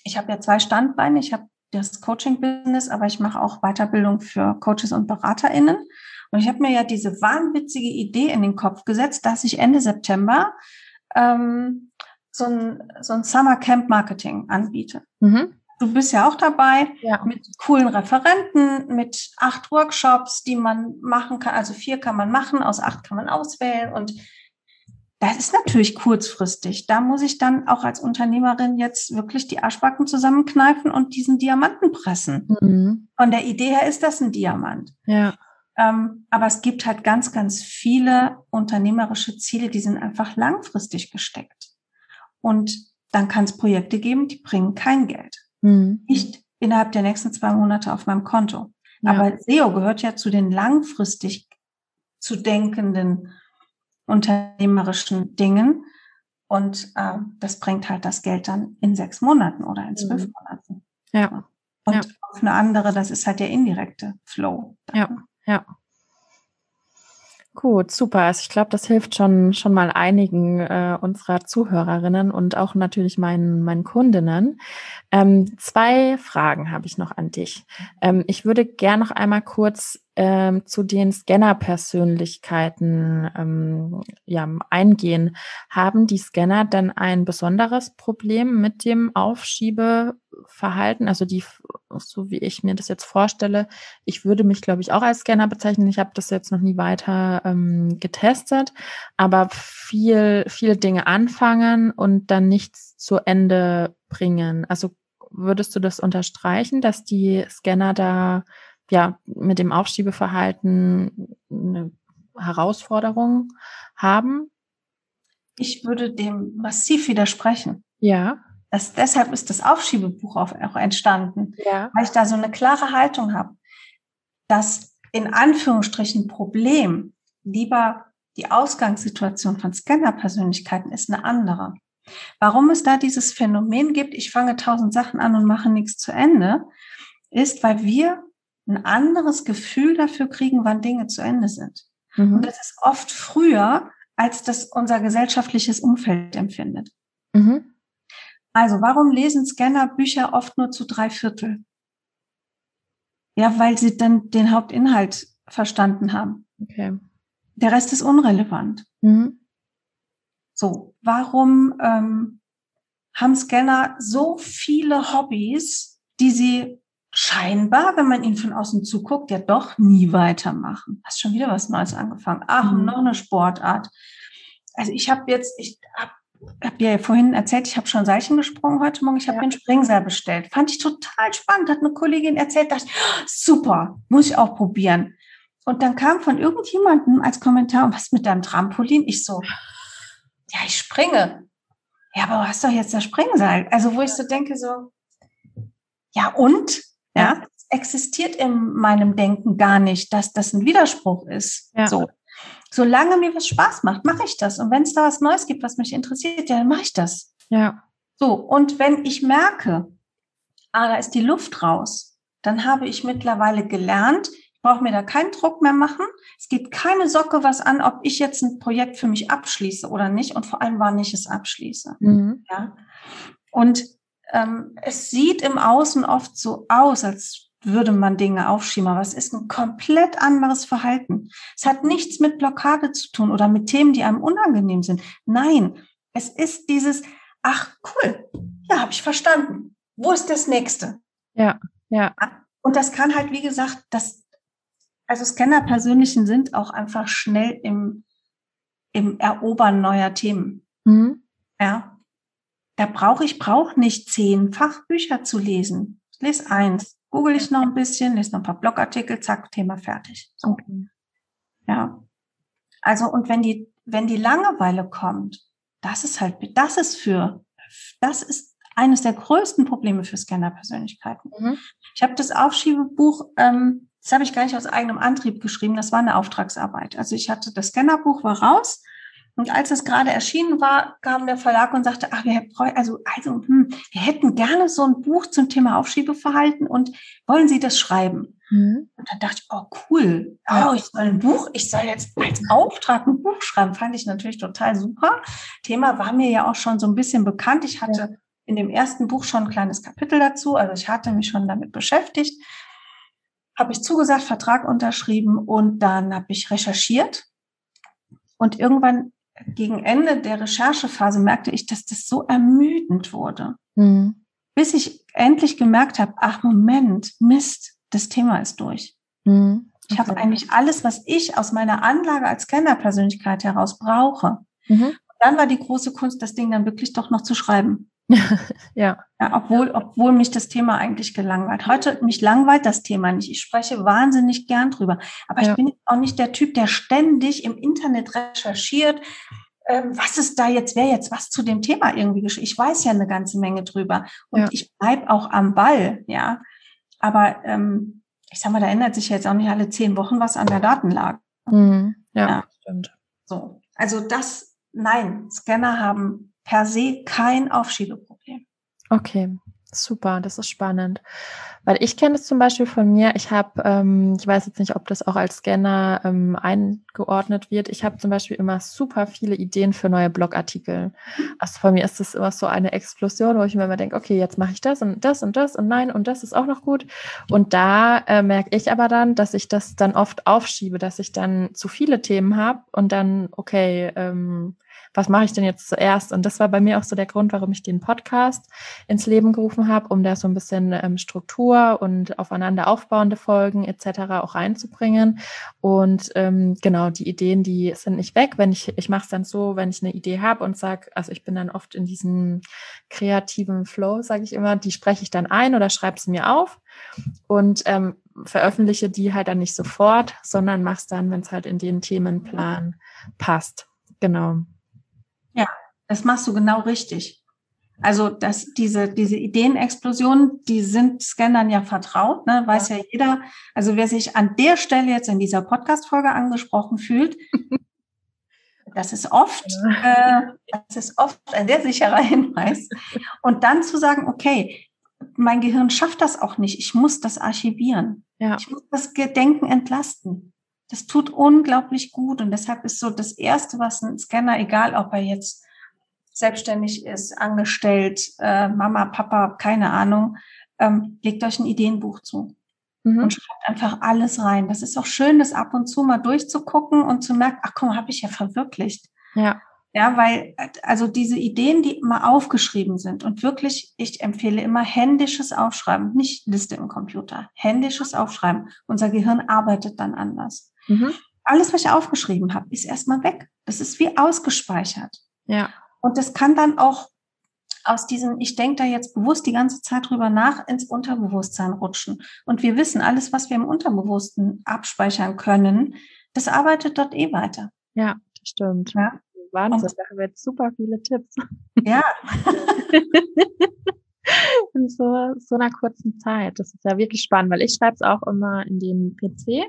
ich habe ja zwei Standbeine. Ich habe das Coaching-Business, aber ich mache auch Weiterbildung für Coaches und BeraterInnen. Und ich habe mir ja diese wahnwitzige Idee in den Kopf gesetzt, dass ich Ende September ähm, so ein, so ein Summer Camp Marketing anbiete. Mhm. Du bist ja auch dabei ja. mit coolen Referenten, mit acht Workshops, die man machen kann. Also vier kann man machen, aus acht kann man auswählen. Und das ist natürlich kurzfristig. Da muss ich dann auch als Unternehmerin jetzt wirklich die Arschbacken zusammenkneifen und diesen Diamanten pressen. Mhm. Von der Idee her ist das ein Diamant. Ja. Ähm, aber es gibt halt ganz, ganz viele unternehmerische Ziele, die sind einfach langfristig gesteckt. Und dann kann es Projekte geben, die bringen kein Geld. Mhm. Nicht innerhalb der nächsten zwei Monate auf meinem Konto. Ja. Aber SEO gehört ja zu den langfristig zu denkenden unternehmerischen Dingen. Und äh, das bringt halt das Geld dann in sechs Monaten oder in zwölf mhm. Monaten. Ja. Und ja. auf eine andere, das ist halt der indirekte Flow. Ja, ja. Gut, super. Also ich glaube, das hilft schon schon mal einigen äh, unserer Zuhörerinnen und auch natürlich meinen meinen Kundinnen. Ähm, zwei Fragen habe ich noch an dich. Ähm, ich würde gern noch einmal kurz ähm, zu den Scanner-Persönlichkeiten ähm, ja, eingehen. Haben die Scanner denn ein besonderes Problem mit dem Aufschiebeverhalten? Also die, so wie ich mir das jetzt vorstelle, ich würde mich, glaube ich, auch als Scanner bezeichnen. Ich habe das jetzt noch nie weiter ähm, getestet, aber viel, viele Dinge anfangen und dann nichts zu Ende bringen. Also würdest du das unterstreichen, dass die Scanner da ja mit dem Aufschiebeverhalten eine Herausforderung haben? Ich würde dem massiv widersprechen. Ja. Das, deshalb ist das Aufschiebebuch auch, entstanden, ja. weil ich da so eine klare Haltung habe, dass in Anführungsstrichen Problem lieber die Ausgangssituation von Scanner-Persönlichkeiten ist eine andere. Warum es da dieses Phänomen gibt, ich fange tausend Sachen an und mache nichts zu Ende, ist, weil wir ein anderes Gefühl dafür kriegen, wann Dinge zu Ende sind. Mhm. Und das ist oft früher, als das unser gesellschaftliches Umfeld empfindet. Mhm. Also warum lesen Scanner Bücher oft nur zu drei Viertel? Ja, weil sie dann den Hauptinhalt verstanden haben. Okay. Der Rest ist unrelevant. Mhm. So, warum ähm, haben Scanner so viele Hobbys, die sie scheinbar, wenn man ihnen von außen zuguckt, ja doch nie weitermachen. Hast schon wieder was Neues angefangen. Ach, mhm. noch eine Sportart. Also ich habe jetzt, ich habe hab dir ja vorhin erzählt, ich habe schon Seilchen gesprungen heute Morgen. Ich habe ja. mir einen Springseil bestellt. Fand ich total spannend. Hat eine Kollegin erzählt, dachte, oh, super, muss ich auch probieren. Und dann kam von irgendjemandem als Kommentar, was mit deinem Trampolin? Ich so, ja, ich springe. Ja, aber du hast doch jetzt das Springseil. Also wo ich so denke, so, ja und? Ja, es existiert in meinem Denken gar nicht, dass das ein Widerspruch ist. Ja. So. Solange mir was Spaß macht, mache ich das. Und wenn es da was Neues gibt, was mich interessiert, ja, dann mache ich das. Ja. So, und wenn ich merke, ah, da ist die Luft raus, dann habe ich mittlerweile gelernt, ich brauche mir da keinen Druck mehr machen. Es geht keine Socke was an, ob ich jetzt ein Projekt für mich abschließe oder nicht und vor allem, wann ich es abschließe. Mhm. Ja. Und ähm, es sieht im Außen oft so aus, als würde man Dinge aufschieben, aber es ist ein komplett anderes Verhalten. Es hat nichts mit Blockade zu tun oder mit Themen, die einem unangenehm sind. Nein, es ist dieses, ach cool, ja, habe ich verstanden. Wo ist das nächste? Ja, ja. Und das kann halt, wie gesagt, das, also Scanner-Persönlichen sind auch einfach schnell im, im Erobern neuer Themen. Mhm. Ja. Da brauche ich brauche nicht zehn Fachbücher zu lesen. Ich lese eins google ich noch ein bisschen, lese noch ein paar Blogartikel, zack, Thema fertig. So. Okay. Ja. Also, und wenn die, wenn die Langeweile kommt, das ist halt, das ist für, das ist eines der größten Probleme für Scanner-Persönlichkeiten. Mhm. Ich habe das Aufschiebebuch, ähm, das habe ich gar nicht aus eigenem Antrieb geschrieben, das war eine Auftragsarbeit. Also ich hatte das Scannerbuch war raus und als es gerade erschienen war, kam der Verlag und sagte, ach, wir, also, also, hm, wir hätten gerne so ein Buch zum Thema Aufschiebeverhalten und wollen Sie das schreiben? Mhm. Und dann dachte ich, oh, cool. Oh, ich soll ein Buch, ich soll jetzt als Auftrag ein Buch schreiben. Fand ich natürlich total super. Thema war mir ja auch schon so ein bisschen bekannt. Ich hatte ja. in dem ersten Buch schon ein kleines Kapitel dazu. Also ich hatte mich schon damit beschäftigt. Habe ich zugesagt, Vertrag unterschrieben und dann habe ich recherchiert. Und irgendwann gegen Ende der Recherchephase merkte ich, dass das so ermüdend wurde. Mhm. Bis ich endlich gemerkt habe, ach Moment, Mist, das Thema ist durch. Mhm. Okay. Ich habe eigentlich alles, was ich aus meiner Anlage als Scanner-Persönlichkeit heraus brauche. Mhm. dann war die große Kunst, das Ding dann wirklich doch noch zu schreiben. ja. ja. Obwohl, obwohl mich das Thema eigentlich gelangweilt. Heute, mich langweilt das Thema nicht. Ich spreche wahnsinnig gern drüber. Aber ja. ich bin auch nicht der Typ, der ständig im Internet recherchiert, ähm, was ist da jetzt, wer jetzt was zu dem Thema irgendwie geschehen. Ich weiß ja eine ganze Menge drüber. Und ja. ich bleib auch am Ball, ja. Aber ähm, ich sag mal, da ändert sich jetzt auch nicht alle zehn Wochen was an der Datenlage. Mhm. Ja, ja, stimmt. So. Also das, nein, Scanner haben per se kein Aufschiebeproblem. Okay, super, das ist spannend. Weil ich kenne es zum Beispiel von mir, ich habe, ähm, ich weiß jetzt nicht, ob das auch als Scanner ähm, eingeordnet wird, ich habe zum Beispiel immer super viele Ideen für neue Blogartikel. Also von mir ist das immer so eine Explosion, wo ich mir immer denke, okay, jetzt mache ich das und das und das und nein und das ist auch noch gut. Und da äh, merke ich aber dann, dass ich das dann oft aufschiebe, dass ich dann zu viele Themen habe und dann, okay, ähm, was mache ich denn jetzt zuerst? Und das war bei mir auch so der Grund, warum ich den Podcast ins Leben gerufen habe, um da so ein bisschen ähm, Struktur und aufeinander aufbauende Folgen etc. auch reinzubringen. Und ähm, genau, die Ideen, die sind nicht weg. Wenn ich, ich mache es dann so, wenn ich eine Idee habe und sage, also ich bin dann oft in diesem kreativen Flow, sage ich immer, die spreche ich dann ein oder schreibe sie mir auf und ähm, veröffentliche die halt dann nicht sofort, sondern mach's dann, wenn es halt in den Themenplan passt. Genau. Das machst du genau richtig. Also dass diese, diese Ideenexplosionen, die sind Scannern ja vertraut, ne? weiß ja. ja jeder. Also wer sich an der Stelle jetzt in dieser Podcast-Folge angesprochen fühlt, das ist oft, äh, das ist oft ein sehr sicherer Hinweis. Und dann zu sagen, okay, mein Gehirn schafft das auch nicht. Ich muss das archivieren. Ja. Ich muss das Gedenken entlasten. Das tut unglaublich gut und deshalb ist so das Erste, was ein Scanner, egal ob er jetzt selbstständig ist, angestellt, äh, Mama, Papa, keine Ahnung, ähm, legt euch ein Ideenbuch zu mhm. und schreibt einfach alles rein. Das ist auch schön, das ab und zu mal durchzugucken und zu merken, ach komm, habe ich ja verwirklicht. Ja. Ja, weil also diese Ideen, die immer aufgeschrieben sind und wirklich, ich empfehle immer händisches Aufschreiben, nicht Liste im Computer, händisches Aufschreiben. Unser Gehirn arbeitet dann anders. Mhm. Alles, was ich aufgeschrieben habe, ist erstmal weg. Das ist wie ausgespeichert. Ja. Und das kann dann auch aus diesem, ich denke da jetzt bewusst die ganze Zeit drüber nach, ins Unterbewusstsein rutschen. Und wir wissen, alles, was wir im Unterbewussten abspeichern können, das arbeitet dort eh weiter. Ja, das stimmt. Ja. Wahnsinn, da haben wir jetzt super viele Tipps. Ja. in so, so einer kurzen Zeit. Das ist ja wirklich spannend, weil ich schreibe es auch immer in den PC,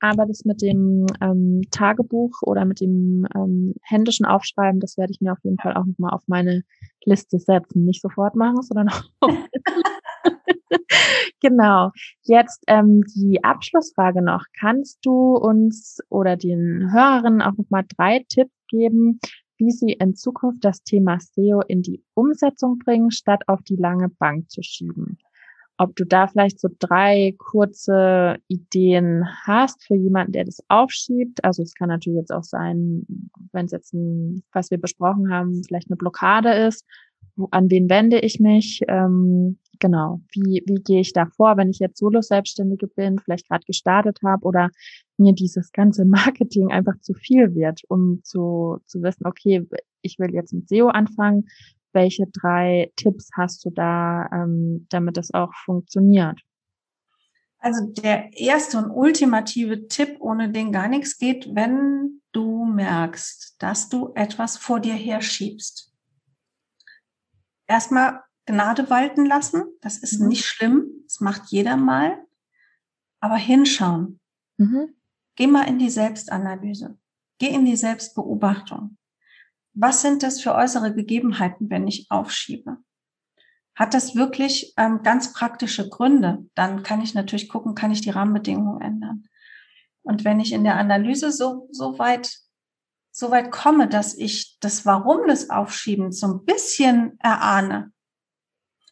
aber das mit dem ähm, Tagebuch oder mit dem ähm, händischen Aufschreiben, das werde ich mir auf jeden Fall auch nochmal auf meine Liste setzen. Nicht sofort machen, sondern auch. genau. Jetzt ähm, die Abschlussfrage noch. Kannst du uns oder den Hörerinnen auch nochmal drei Tipps geben, wie sie in Zukunft das Thema SEO in die Umsetzung bringen, statt auf die lange Bank zu schieben. Ob du da vielleicht so drei kurze Ideen hast für jemanden, der das aufschiebt. Also es kann natürlich jetzt auch sein, wenn es jetzt ein, was wir besprochen haben, vielleicht eine Blockade ist. An wen wende ich mich? Ähm, genau, wie, wie gehe ich da vor, wenn ich jetzt Solo-Selbstständige bin, vielleicht gerade gestartet habe oder mir dieses ganze Marketing einfach zu viel wird, um zu, zu wissen, okay, ich will jetzt mit SEO anfangen. Welche drei Tipps hast du da, ähm, damit das auch funktioniert? Also der erste und ultimative Tipp, ohne den gar nichts geht, wenn du merkst, dass du etwas vor dir herschiebst. Erstmal Gnade walten lassen. Das ist mhm. nicht schlimm. Das macht jeder mal. Aber hinschauen. Mhm. Geh mal in die Selbstanalyse. Geh in die Selbstbeobachtung. Was sind das für äußere Gegebenheiten, wenn ich aufschiebe? Hat das wirklich ähm, ganz praktische Gründe? Dann kann ich natürlich gucken, kann ich die Rahmenbedingungen ändern. Und wenn ich in der Analyse so, so weit so weit komme, dass ich das Warum des Aufschiebens so ein bisschen erahne,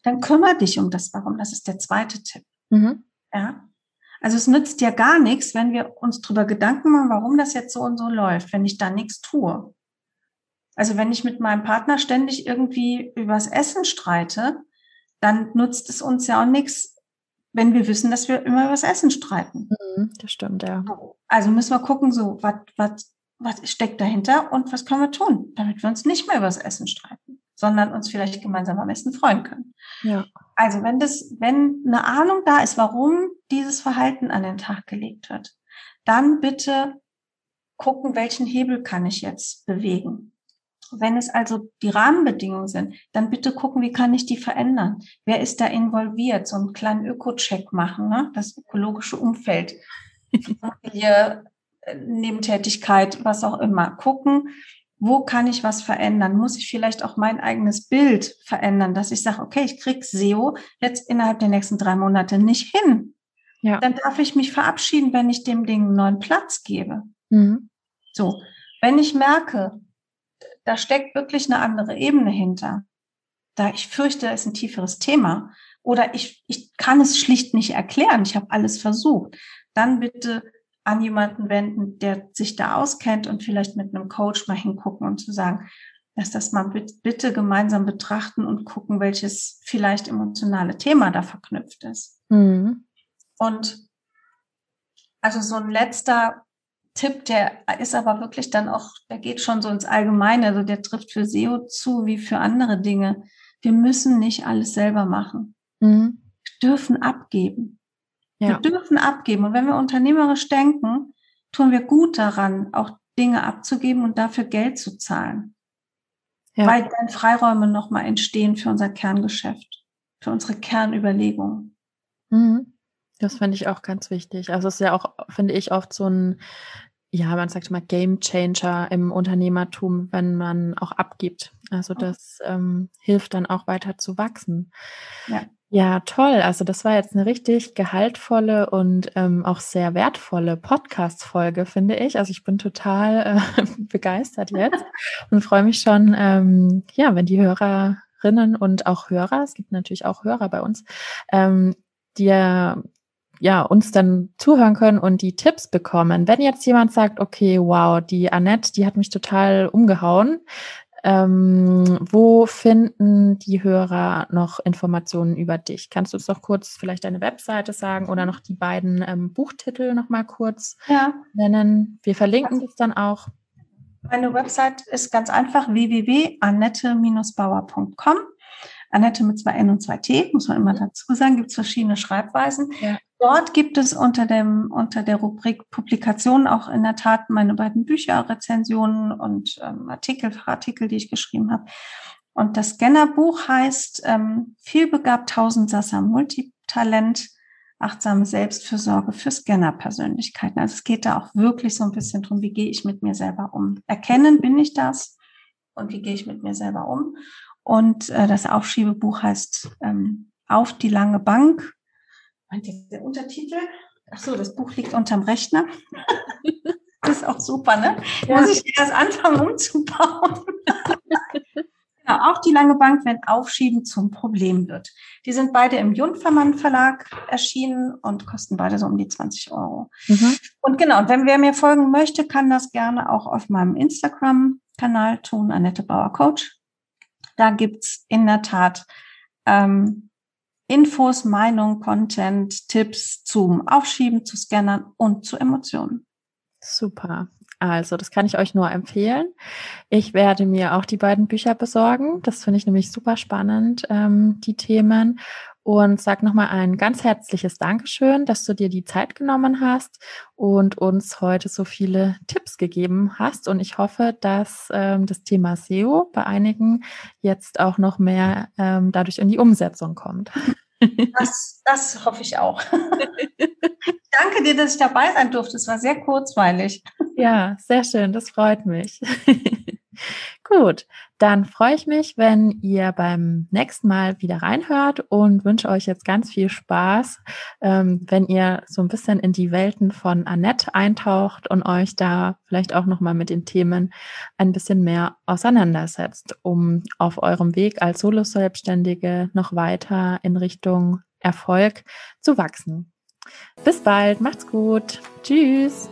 dann kümmere dich um das Warum. Das ist der zweite Tipp. Mhm. Ja. Also es nützt ja gar nichts, wenn wir uns darüber Gedanken machen, warum das jetzt so und so läuft, wenn ich da nichts tue. Also wenn ich mit meinem Partner ständig irgendwie übers Essen streite, dann nutzt es uns ja auch nichts, wenn wir wissen, dass wir immer übers Essen streiten. Mhm, das stimmt, ja. Also müssen wir gucken, so, was, was, was steckt dahinter und was können wir tun, damit wir uns nicht mehr übers Essen streiten sondern uns vielleicht gemeinsam am besten freuen können. Ja. Also wenn das, wenn eine Ahnung da ist, warum dieses Verhalten an den Tag gelegt wird, dann bitte gucken, welchen Hebel kann ich jetzt bewegen. Wenn es also die Rahmenbedingungen sind, dann bitte gucken, wie kann ich die verändern? Wer ist da involviert? So einen kleinen Öko-Check machen, ne? das ökologische Umfeld, Familie, äh, Nebentätigkeit, was auch immer. Gucken, wo kann ich was verändern? Muss ich vielleicht auch mein eigenes Bild verändern, dass ich sage, okay, ich krieg SEO jetzt innerhalb der nächsten drei Monate nicht hin. Ja. Dann darf ich mich verabschieden, wenn ich dem Ding einen neuen Platz gebe. Mhm. So, wenn ich merke, da steckt wirklich eine andere Ebene hinter, da ich fürchte, es ist ein tieferes Thema oder ich, ich kann es schlicht nicht erklären, ich habe alles versucht, dann bitte an jemanden wenden, der sich da auskennt und vielleicht mit einem Coach mal hingucken und zu sagen, dass das mal bitte gemeinsam betrachten und gucken, welches vielleicht emotionale Thema da verknüpft ist. Mhm. Und also so ein letzter Tipp, der ist aber wirklich dann auch, der geht schon so ins Allgemeine, also der trifft für SEO zu wie für andere Dinge. Wir müssen nicht alles selber machen. Mhm. Wir dürfen abgeben. Ja. Wir dürfen abgeben. Und wenn wir unternehmerisch denken, tun wir gut daran, auch Dinge abzugeben und dafür Geld zu zahlen. Ja. Weil dann Freiräume nochmal entstehen für unser Kerngeschäft, für unsere Kernüberlegungen. Mhm. Das finde ich auch ganz wichtig. Also es ist ja auch, finde ich, oft so ein, ja, man sagt immer Game Changer im Unternehmertum, wenn man auch abgibt. Also das ähm, hilft dann auch weiter zu wachsen. Ja. Ja, toll. Also das war jetzt eine richtig gehaltvolle und ähm, auch sehr wertvolle Podcast-Folge, finde ich. Also ich bin total äh, begeistert jetzt und freue mich schon, ähm, ja, wenn die Hörerinnen und auch Hörer, es gibt natürlich auch Hörer bei uns, ähm, dir ja, uns dann zuhören können und die Tipps bekommen. Wenn jetzt jemand sagt, okay, wow, die Annette, die hat mich total umgehauen, ähm, wo finden die Hörer noch Informationen über dich? Kannst du uns noch kurz vielleicht deine Webseite sagen oder noch die beiden ähm, Buchtitel noch mal kurz ja. nennen? Wir verlinken das dann auch. Meine Website ist ganz einfach www.annette-bauer.com. Annette mit zwei N und zwei T, muss man immer dazu sagen, gibt es verschiedene Schreibweisen. Ja. Dort gibt es unter dem, unter der Rubrik Publikationen auch in der Tat meine beiden Bücher, Rezensionen und ähm, Artikel, Artikel, die ich geschrieben habe. Und das Scannerbuch heißt ähm, Vielbegabt Tausendsasser Multitalent, achtsame Selbstfürsorge für Scanner-Persönlichkeiten. Also es geht da auch wirklich so ein bisschen drum, wie gehe ich mit mir selber um? Erkennen, bin ich das? Und wie gehe ich mit mir selber um? Und äh, das Aufschiebebuch heißt ähm, Auf die lange Bank, meint ihr der Untertitel? Ach so, das Buch liegt unterm Rechner. das ist auch super, ne? Ja. Muss ich erst anfangen umzubauen. ja, auch die lange Bank, wenn Aufschieben zum Problem wird. Die sind beide im Junfermann Verlag erschienen und kosten beide so um die 20 Euro. Mhm. Und genau, wenn wer mir folgen möchte, kann das gerne auch auf meinem Instagram-Kanal tun, Annette Bauer Coach. Da gibt's in der Tat ähm, Infos, Meinung, Content, Tipps zum Aufschieben, zu Scannern und zu Emotionen. Super. Also, das kann ich euch nur empfehlen. Ich werde mir auch die beiden Bücher besorgen. Das finde ich nämlich super spannend, ähm, die Themen. Und sag nochmal ein ganz herzliches Dankeschön, dass du dir die Zeit genommen hast und uns heute so viele Tipps gegeben hast. Und ich hoffe, dass ähm, das Thema SEO bei einigen jetzt auch noch mehr ähm, dadurch in die Umsetzung kommt. Das, das hoffe ich auch. Danke dir, dass ich dabei sein durfte. Es war sehr kurzweilig. Ja, sehr schön. Das freut mich. Gut, dann freue ich mich, wenn ihr beim nächsten Mal wieder reinhört und wünsche euch jetzt ganz viel Spaß, ähm, wenn ihr so ein bisschen in die Welten von Annette eintaucht und euch da vielleicht auch nochmal mit den Themen ein bisschen mehr auseinandersetzt, um auf eurem Weg als Solo-Selbstständige noch weiter in Richtung Erfolg zu wachsen. Bis bald, macht's gut. Tschüss.